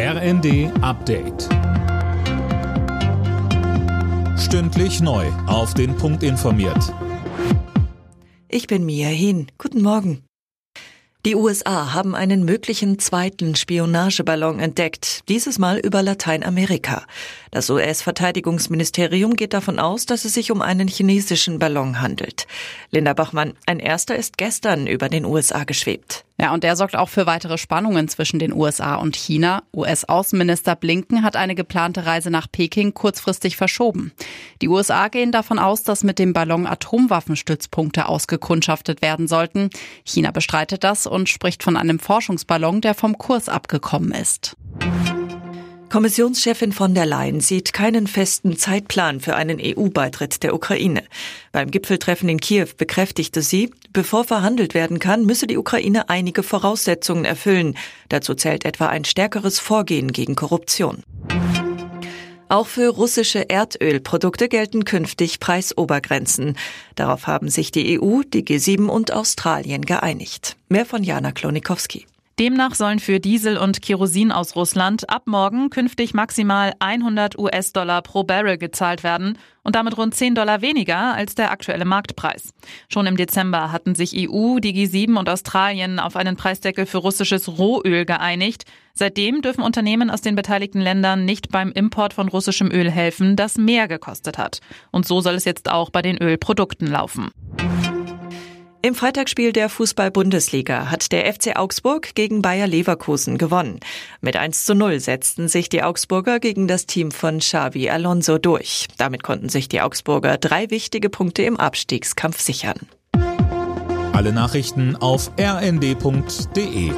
RND Update. Stündlich neu. Auf den Punkt informiert. Ich bin Mia Hin. Guten Morgen. Die USA haben einen möglichen zweiten Spionageballon entdeckt, dieses Mal über Lateinamerika. Das US-Verteidigungsministerium geht davon aus, dass es sich um einen chinesischen Ballon handelt. Linda Bachmann, ein erster ist gestern über den USA geschwebt. Ja, und der sorgt auch für weitere Spannungen zwischen den USA und China. US-Außenminister Blinken hat eine geplante Reise nach Peking kurzfristig verschoben. Die USA gehen davon aus, dass mit dem Ballon Atomwaffenstützpunkte ausgekundschaftet werden sollten. China bestreitet das und spricht von einem Forschungsballon, der vom Kurs abgekommen ist. Kommissionschefin von der Leyen sieht keinen festen Zeitplan für einen EU-Beitritt der Ukraine. Beim Gipfeltreffen in Kiew bekräftigte sie, bevor verhandelt werden kann, müsse die Ukraine einige Voraussetzungen erfüllen. Dazu zählt etwa ein stärkeres Vorgehen gegen Korruption. Auch für russische Erdölprodukte gelten künftig Preisobergrenzen. Darauf haben sich die EU, die G7 und Australien geeinigt. Mehr von Jana Klonikowski. Demnach sollen für Diesel und Kerosin aus Russland ab morgen künftig maximal 100 US-Dollar pro Barrel gezahlt werden und damit rund 10 Dollar weniger als der aktuelle Marktpreis. Schon im Dezember hatten sich EU, die G7 und Australien auf einen Preisdeckel für russisches Rohöl geeinigt. Seitdem dürfen Unternehmen aus den beteiligten Ländern nicht beim Import von russischem Öl helfen, das mehr gekostet hat. Und so soll es jetzt auch bei den Ölprodukten laufen. Im Freitagsspiel der Fußball-Bundesliga hat der FC Augsburg gegen Bayer Leverkusen gewonnen. Mit 1 zu 0 setzten sich die Augsburger gegen das Team von Xavi Alonso durch. Damit konnten sich die Augsburger drei wichtige Punkte im Abstiegskampf sichern. Alle Nachrichten auf rnd.de